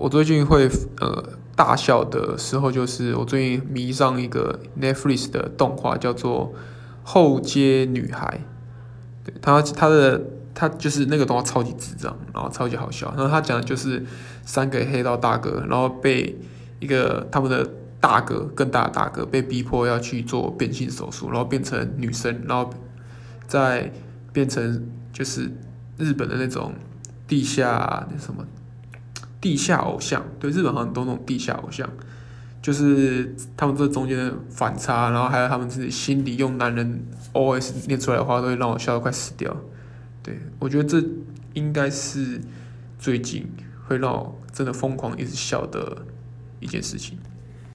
我最近会呃大笑的时候，就是我最近迷上一个 Netflix 的动画，叫做《后街女孩》。对，他他的他就是那个动画超级智障，然后超级好笑。然后他讲的就是三个黑道大哥，然后被一个他们的大哥更大的大哥被逼迫要去做变性手术，然后变成女生，然后再变成就是日本的那种地下那什么。地下偶像，对日本好像都那种地下偶像，就是他们这中间的反差，然后还有他们自己心里用男人 OS 念出来的话，都会让我笑得快死掉。对我觉得这应该是最近会让我真的疯狂一直笑的一件事情。